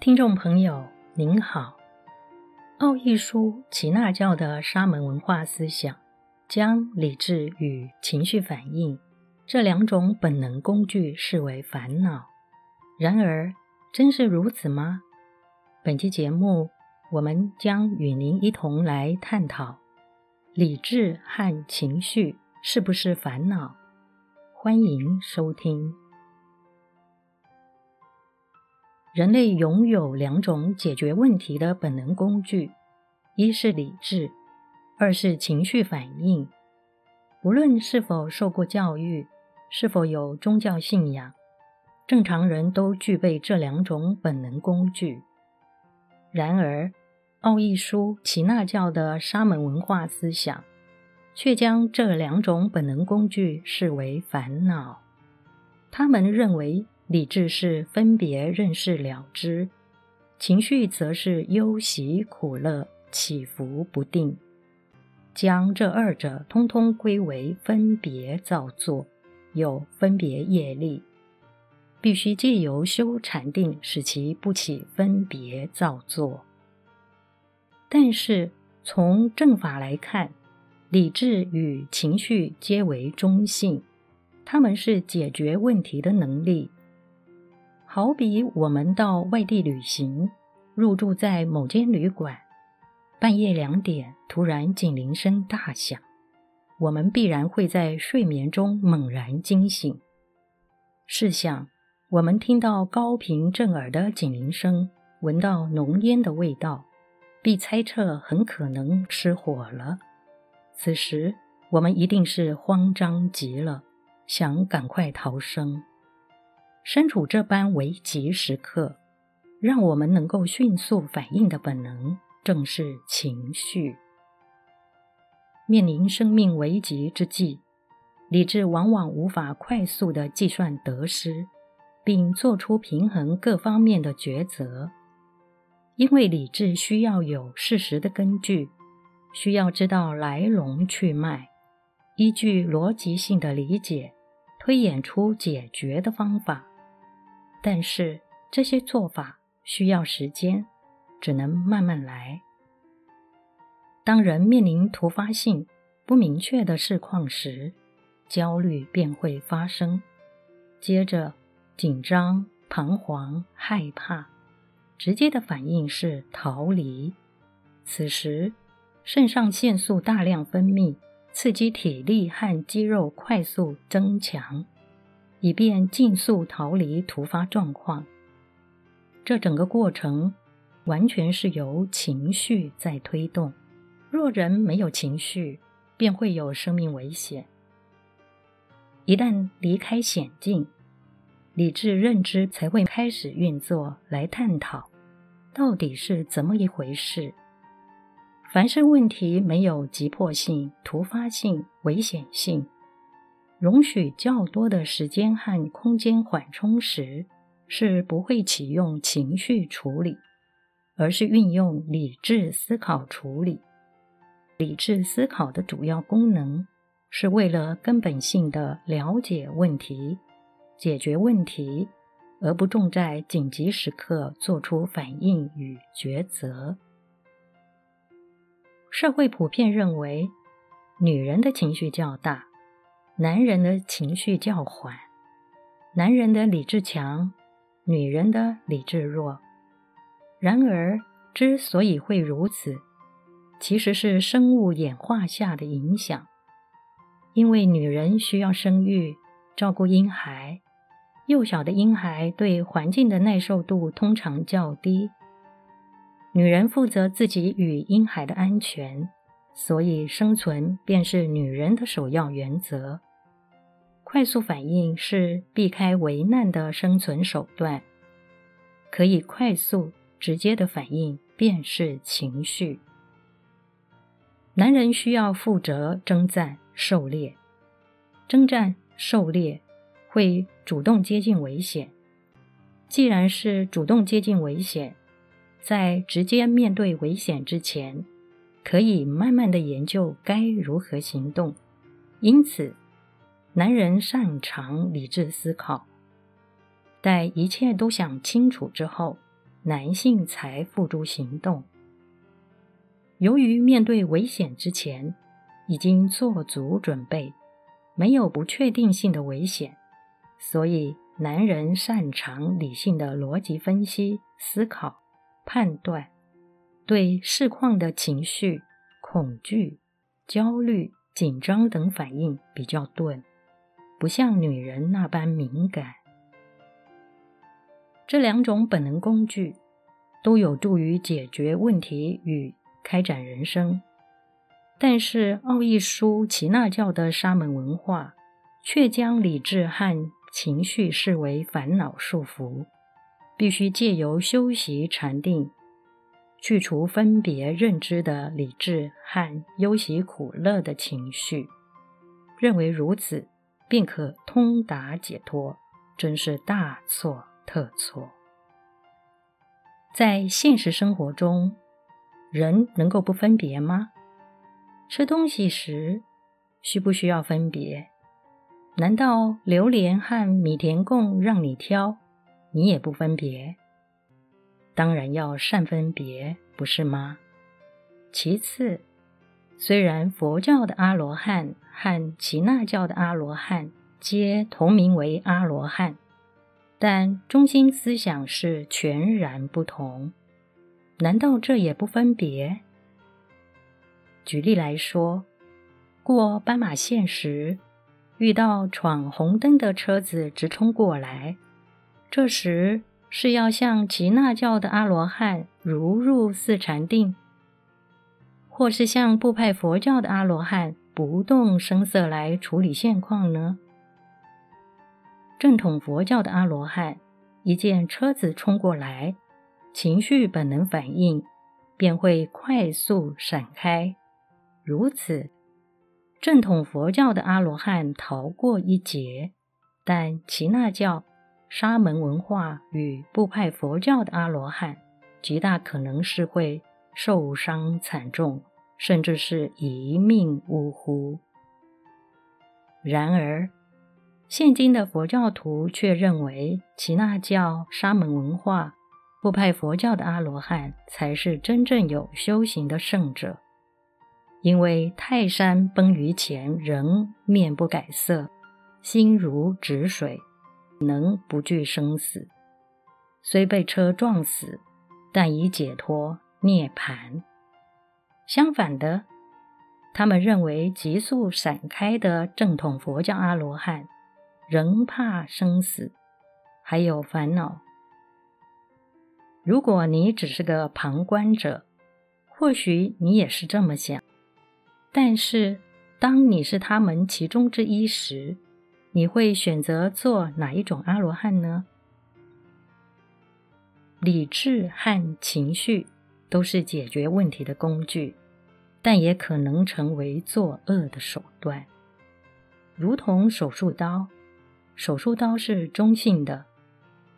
听众朋友您好，奥义书耆那教的沙门文化思想，将理智与情绪反应这两种本能工具视为烦恼。然而，真是如此吗？本期节目，我们将与您一同来探讨理智和情绪是不是烦恼。欢迎收听。人类拥有两种解决问题的本能工具，一是理智，二是情绪反应。无论是否受过教育，是否有宗教信仰，正常人都具备这两种本能工具。然而，奥义书耆那教的沙门文化思想，却将这两种本能工具视为烦恼。他们认为，理智是分别认识了之，情绪则是忧喜苦乐起伏不定，将这二者通通归为分别造作，有分别业力，必须借由修禅定使其不起分别造作。但是从正法来看，理智与情绪皆为中性，它们是解决问题的能力。好比我们到外地旅行，入住在某间旅馆，半夜两点突然警铃声大响，我们必然会在睡眠中猛然惊醒。试想，我们听到高频震耳的警铃声，闻到浓烟的味道，必猜测很可能失火了。此时，我们一定是慌张极了，想赶快逃生。身处这般危急时刻，让我们能够迅速反应的本能，正是情绪。面临生命危急之际，理智往往无法快速的计算得失，并做出平衡各方面的抉择，因为理智需要有事实的根据，需要知道来龙去脉，依据逻辑性的理解，推演出解决的方法。但是这些做法需要时间，只能慢慢来。当人面临突发性、不明确的事况时，焦虑便会发生，接着紧张、彷徨、害怕，直接的反应是逃离。此时，肾上腺素大量分泌，刺激体力和肌肉快速增强。以便尽速逃离突发状况。这整个过程完全是由情绪在推动。若人没有情绪，便会有生命危险。一旦离开险境，理智认知才会开始运作，来探讨到底是怎么一回事。凡是问题没有急迫性、突发性、危险性。容许较多的时间和空间缓冲时，是不会启用情绪处理，而是运用理智思考处理。理智思考的主要功能，是为了根本性的了解问题、解决问题，而不重在紧急时刻做出反应与抉择。社会普遍认为，女人的情绪较大。男人的情绪较缓，男人的理智强，女人的理智弱。然而，之所以会如此，其实是生物演化下的影响。因为女人需要生育、照顾婴孩，幼小的婴孩对环境的耐受度通常较低。女人负责自己与婴孩的安全，所以生存便是女人的首要原则。快速反应是避开危难的生存手段，可以快速直接的反应便是情绪。男人需要负责征战狩猎，征战狩猎会主动接近危险。既然是主动接近危险，在直接面对危险之前，可以慢慢的研究该如何行动。因此，男人擅长理智思考，待一切都想清楚之后，男性才付诸行动。由于面对危险之前已经做足准备，没有不确定性的危险，所以男人擅长理性的逻辑分析、思考、判断，对事况的情绪、恐惧、焦虑、紧张等反应比较钝，不像女人那般敏感。这两种本能工具都有助于解决问题与开展人生，但是奥义书耆那教的沙门文化却将理智和情绪视为烦恼束缚，必须借由修习禅定，去除分别认知的理智和忧喜苦乐的情绪，认为如此便可通达解脱，真是大错特错。在现实生活中，人能够不分别吗？吃东西时，需不需要分别？难道榴莲和米田共让你挑，你也不分别？当然要善分别，不是吗？其次，虽然佛教的阿罗汉和耆那教的阿罗汉皆同名为阿罗汉。但中心思想是全然不同，难道这也不分别？举例来说，过斑马线时，遇到闯红灯的车子直冲过来，这时是要像耆那教的阿罗汉如入四禅定，或是像部派佛教的阿罗汉不动声色来处理现况呢？正统佛教的阿罗汉，一见车子冲过来，情绪本能反应便会快速闪开。如此，正统佛教的阿罗汉逃过一劫，但耆那教、沙门文化与部派佛教的阿罗汉，极大可能是会受伤惨重，甚至是一命呜呼。然而，现今的佛教徒却认为，耆那教、沙门文化、部派佛教的阿罗汉才是真正有修行的圣者，因为泰山崩于前仍面不改色，心如止水，能不惧生死，虽被车撞死，但已解脱涅槃。相反的，他们认为急速闪开的正统佛教阿罗汉。仍怕生死，还有烦恼。如果你只是个旁观者，或许你也是这么想。但是，当你是他们其中之一时，你会选择做哪一种阿罗汉呢？理智和情绪都是解决问题的工具，但也可能成为作恶的手段，如同手术刀。手术刀是中性的，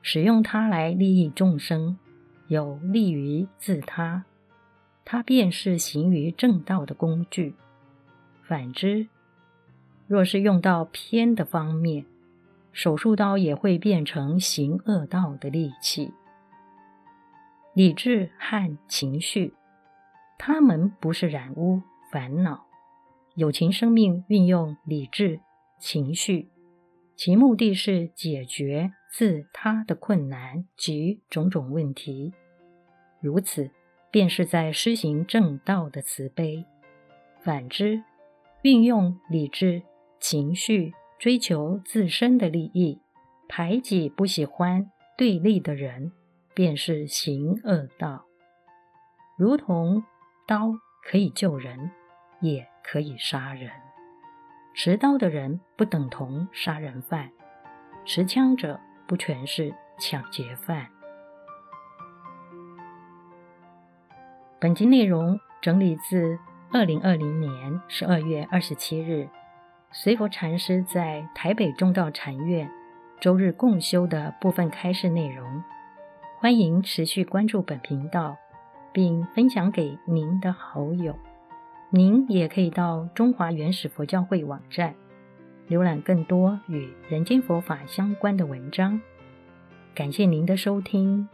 使用它来利益众生，有利于自他，它便是行于正道的工具。反之，若是用到偏的方面，手术刀也会变成行恶道的利器。理智和情绪，他们不是染污烦恼。有情生命运用理智、情绪。其目的是解决自他的困难及种种问题，如此便是在施行正道的慈悲。反之，运用理智、情绪追求自身的利益，排挤不喜欢对立的人，便是行恶道。如同刀可以救人，也可以杀人。持刀的人不等同杀人犯，持枪者不全是抢劫犯。本集内容整理自二零二零年十二月二十七日，随佛禅师在台北中道禅院周日共修的部分开示内容。欢迎持续关注本频道，并分享给您的好友。您也可以到中华原始佛教会网站浏览更多与人间佛法相关的文章。感谢您的收听。